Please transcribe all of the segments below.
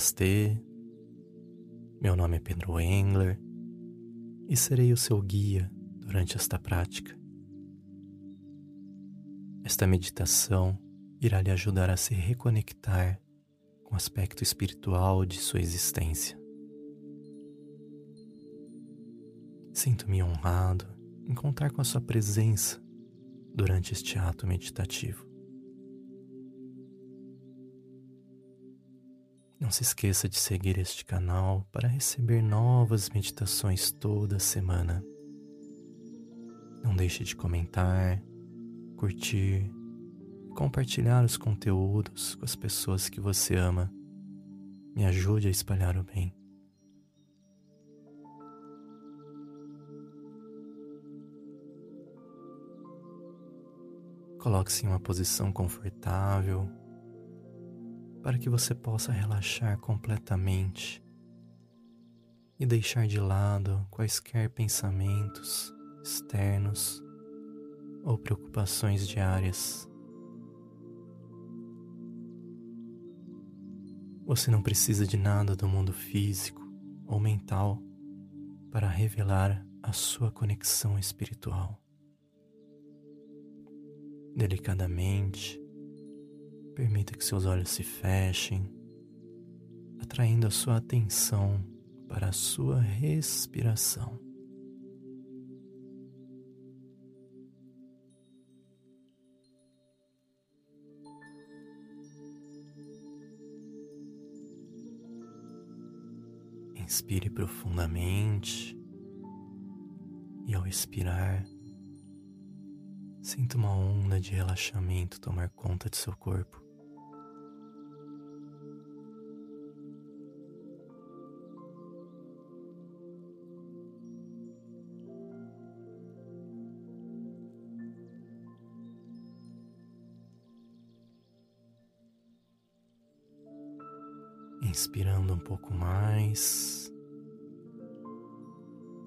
Namastê, meu nome é Pedro Engler e serei o seu guia durante esta prática. Esta meditação irá lhe ajudar a se reconectar com o aspecto espiritual de sua existência. Sinto-me honrado em contar com a sua presença durante este ato meditativo. Não se esqueça de seguir este canal para receber novas meditações toda semana. Não deixe de comentar, curtir compartilhar os conteúdos com as pessoas que você ama. Me ajude a espalhar o bem. Coloque-se em uma posição confortável para que você possa relaxar completamente e deixar de lado quaisquer pensamentos externos ou preocupações diárias. Você não precisa de nada do mundo físico ou mental para revelar a sua conexão espiritual. Delicadamente, Permita que seus olhos se fechem, atraindo a sua atenção para a sua respiração. Inspire profundamente e, ao expirar, sinta uma onda de relaxamento tomar conta de seu corpo. Inspirando um pouco mais,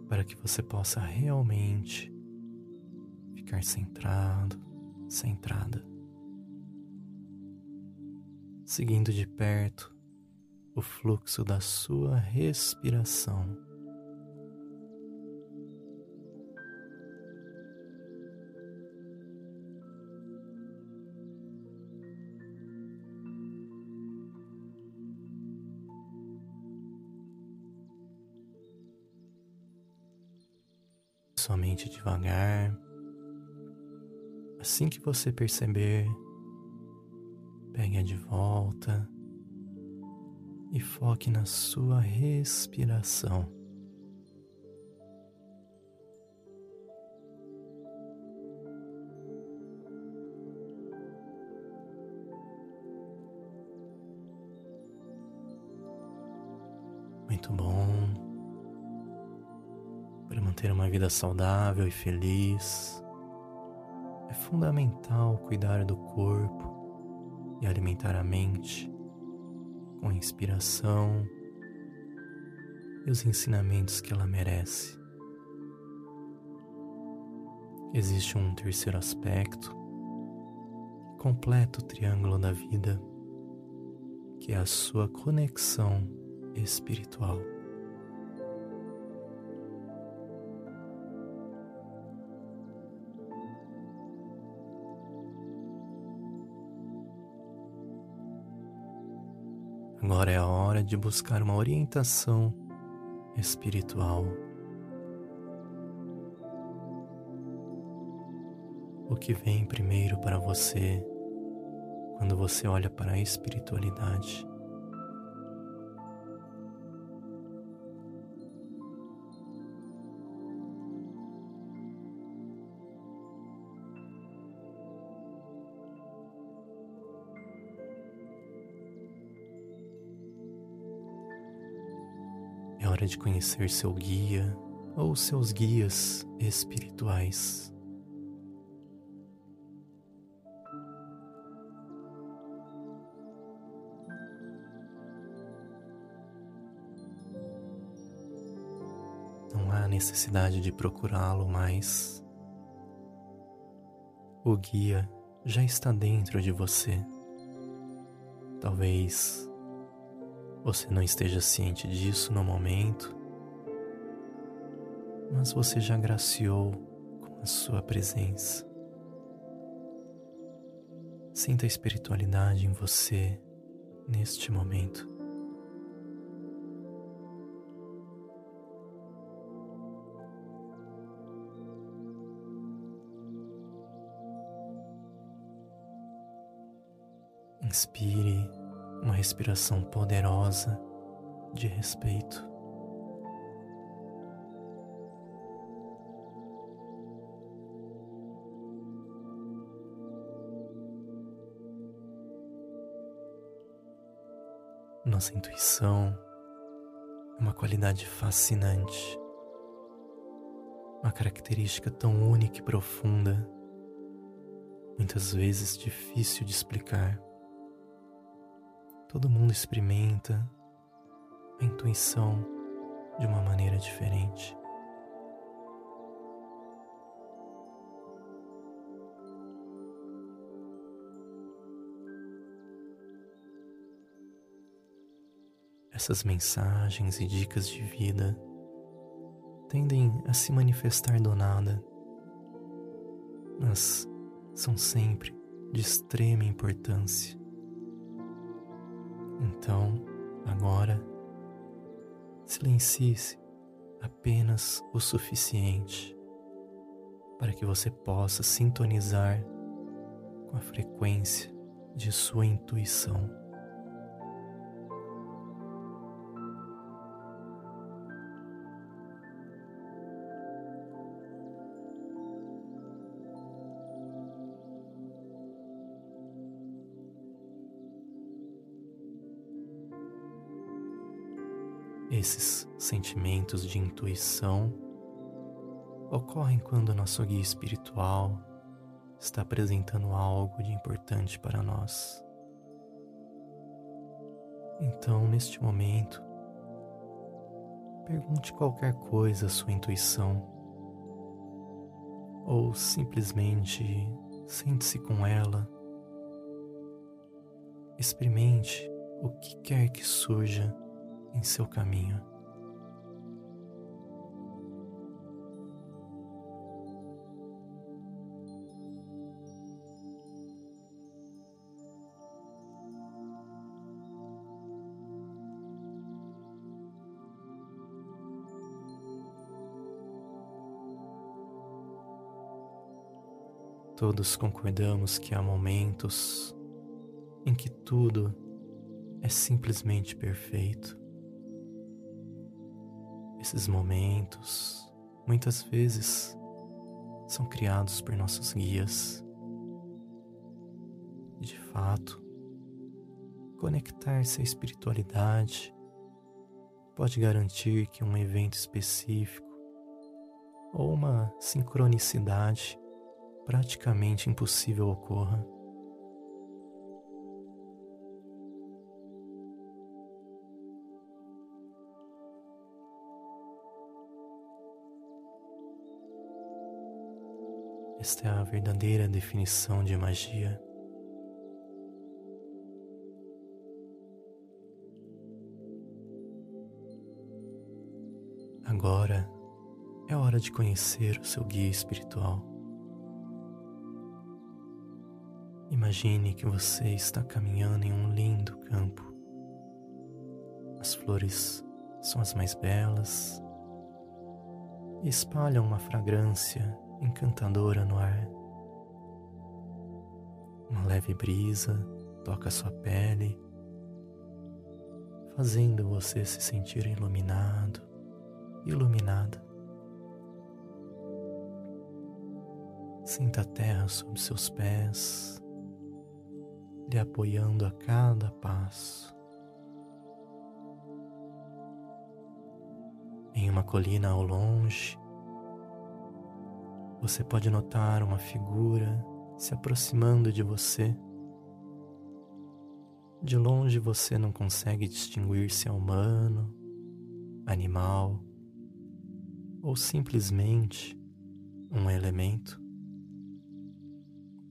para que você possa realmente ficar centrado, centrada, seguindo de perto o fluxo da sua respiração. Somente devagar. Assim que você perceber, pegue-a de volta e foque na sua respiração. Manter uma vida saudável e feliz. É fundamental cuidar do corpo e alimentar a mente com a inspiração e os ensinamentos que ela merece. Existe um terceiro aspecto, completo triângulo da vida, que é a sua conexão espiritual. Agora é a hora de buscar uma orientação espiritual. O que vem primeiro para você quando você olha para a espiritualidade? Hora de conhecer seu guia ou seus guias espirituais. Não há necessidade de procurá-lo mais. O guia já está dentro de você. Talvez você não esteja ciente disso no momento, mas você já graciou com a sua presença. Sinta a espiritualidade em você neste momento. Inspire uma respiração poderosa de respeito. Nossa intuição é uma qualidade fascinante, uma característica tão única e profunda, muitas vezes difícil de explicar. Todo mundo experimenta a intuição de uma maneira diferente. Essas mensagens e dicas de vida tendem a se manifestar do nada, mas são sempre de extrema importância. Então, agora, silencie-se apenas o suficiente para que você possa sintonizar com a frequência de sua intuição. Esses sentimentos de intuição ocorrem quando nosso guia espiritual está apresentando algo de importante para nós. Então, neste momento, pergunte qualquer coisa à sua intuição, ou simplesmente sente-se com ela, experimente o que quer que surja em seu caminho. Todos concordamos que há momentos em que tudo é simplesmente perfeito. Esses momentos, muitas vezes, são criados por nossos guias. De fato, conectar-se à espiritualidade pode garantir que um evento específico ou uma sincronicidade praticamente impossível ocorra. Esta é a verdadeira definição de magia. Agora é hora de conhecer o seu guia espiritual. Imagine que você está caminhando em um lindo campo. As flores são as mais belas e espalham uma fragrância encantadora no ar. Uma leve brisa toca sua pele, fazendo você se sentir iluminado, iluminada. Sinta a terra sob seus pés, lhe apoiando a cada passo. Em uma colina ao longe, você pode notar uma figura se aproximando de você. De longe você não consegue distinguir se é humano, animal ou simplesmente um elemento.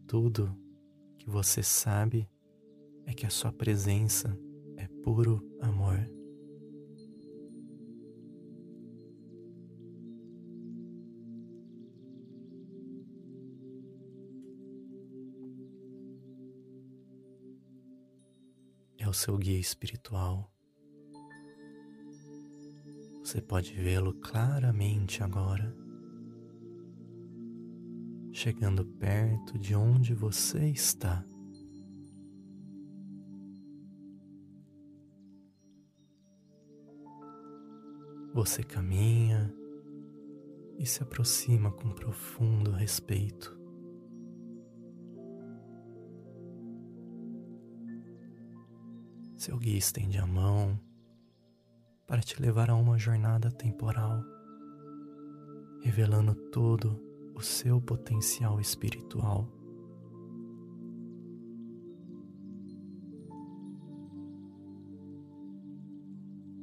Tudo que você sabe é que a sua presença é puro amor. O seu guia espiritual. Você pode vê-lo claramente agora, chegando perto de onde você está. Você caminha e se aproxima com profundo respeito. Seu guia estende a mão para te levar a uma jornada temporal, revelando todo o seu potencial espiritual.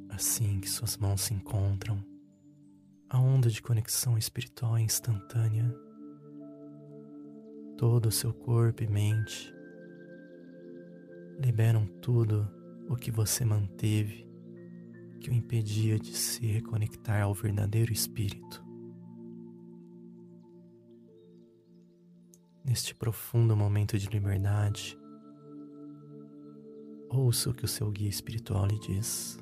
Assim que suas mãos se encontram, a onda de conexão espiritual é instantânea. Todo o seu corpo e mente liberam tudo o que você manteve que o impedia de se reconectar ao verdadeiro espírito. Neste profundo momento de liberdade, ouça o que o seu guia espiritual lhe diz.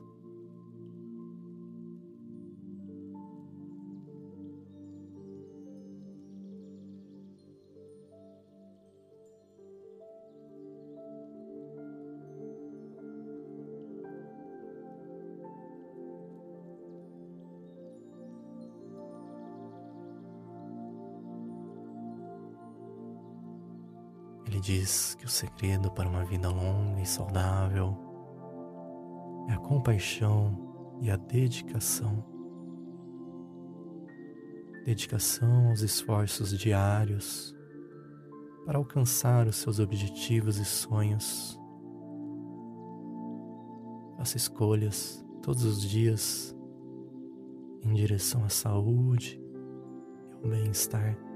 Diz que o segredo para uma vida longa e saudável é a compaixão e a dedicação. Dedicação aos esforços diários para alcançar os seus objetivos e sonhos. Faça escolhas todos os dias em direção à saúde e ao bem-estar.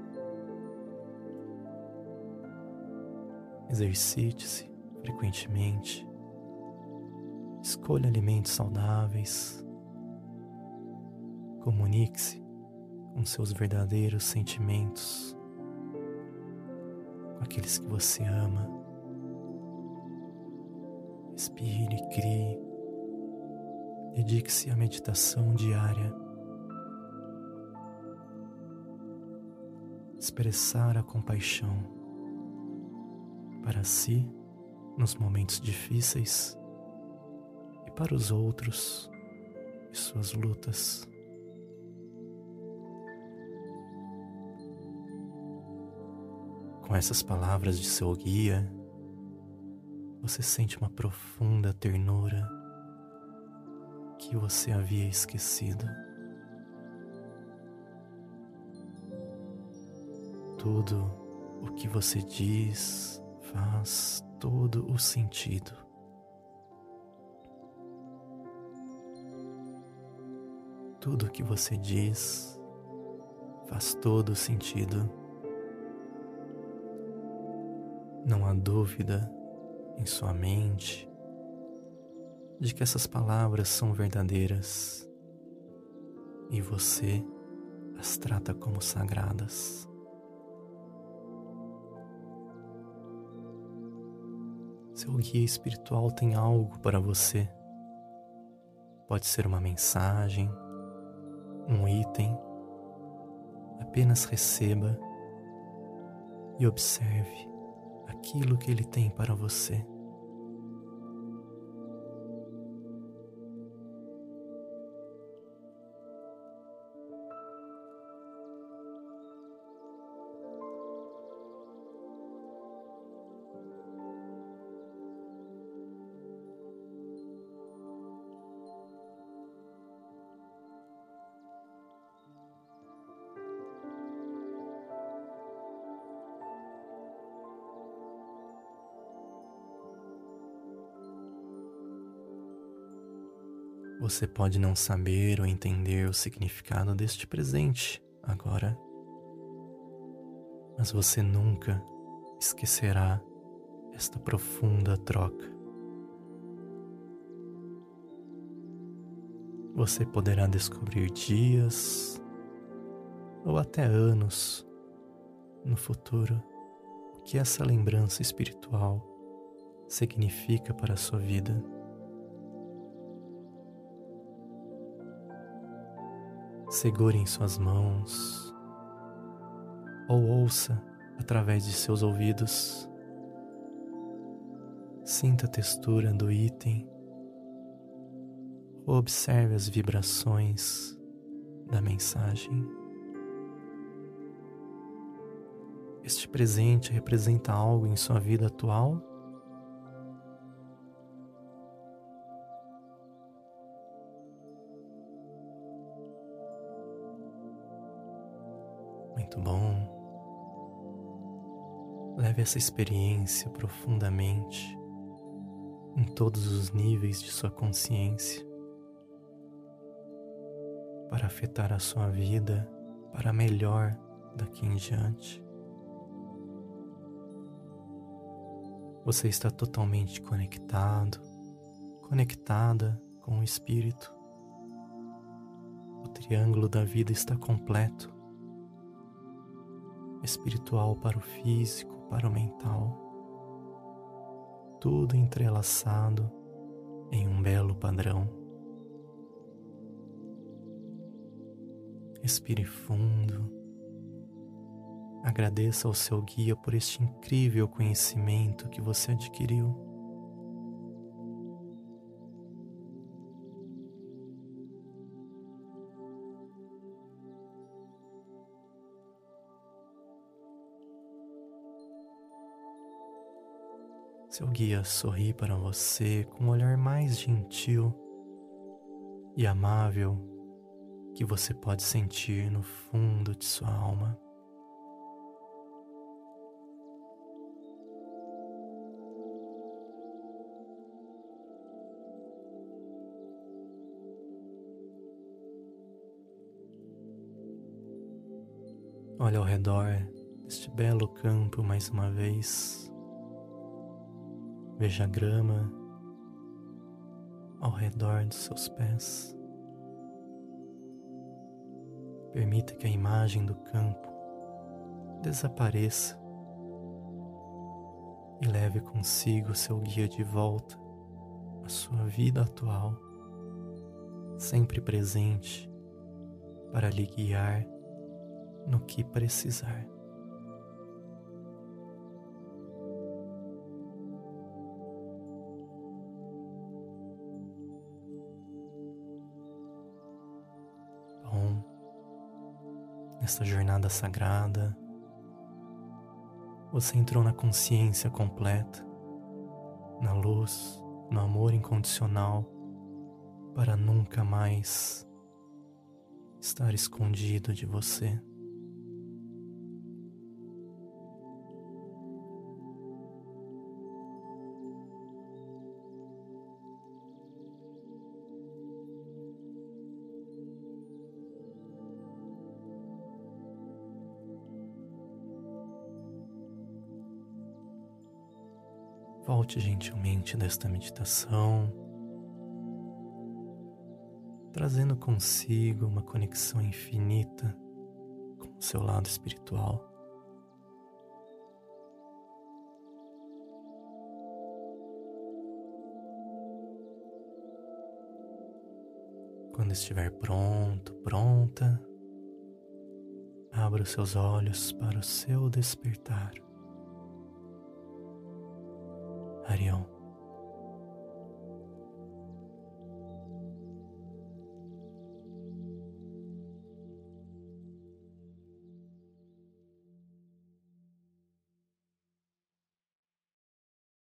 Exercite-se frequentemente. Escolha alimentos saudáveis. Comunique-se com seus verdadeiros sentimentos, com aqueles que você ama. Respire, crie. Dedique-se à meditação diária. Expressar a compaixão para si nos momentos difíceis e para os outros e suas lutas. Com essas palavras de seu guia, você sente uma profunda ternura que você havia esquecido. Tudo o que você diz, faz todo o sentido. Tudo o que você diz faz todo o sentido. Não há dúvida em sua mente de que essas palavras são verdadeiras e você as trata como sagradas. Seu guia espiritual tem algo para você. Pode ser uma mensagem, um item. Apenas receba e observe aquilo que ele tem para você. Você pode não saber ou entender o significado deste presente agora, mas você nunca esquecerá esta profunda troca. você poderá descobrir dias ou até anos no futuro o que essa lembrança espiritual significa para a sua vida. Segure em suas mãos ou ouça através de seus ouvidos. Sinta a textura do item ou observe as vibrações da mensagem. Este presente representa algo em sua vida atual? Muito bom. Leve essa experiência profundamente em todos os níveis de sua consciência para afetar a sua vida para melhor daqui em diante. Você está totalmente conectado, conectada com o Espírito. O triângulo da vida está completo espiritual para o físico, para o mental. Tudo entrelaçado em um belo padrão. Respire fundo. Agradeça ao seu guia por este incrível conhecimento que você adquiriu. Seu guia sorri para você com um olhar mais gentil e amável que você pode sentir no fundo de sua alma. Olhe ao redor deste belo campo mais uma vez. Veja a grama ao redor dos seus pés. Permita que a imagem do campo desapareça e leve consigo seu guia de volta à sua vida atual, sempre presente para lhe guiar no que precisar. Nesta jornada sagrada, você entrou na consciência completa, na luz, no amor incondicional, para nunca mais estar escondido de você. Volte gentilmente desta meditação, trazendo consigo uma conexão infinita com o seu lado espiritual. Quando estiver pronto, pronta, abra os seus olhos para o seu despertar. Harion.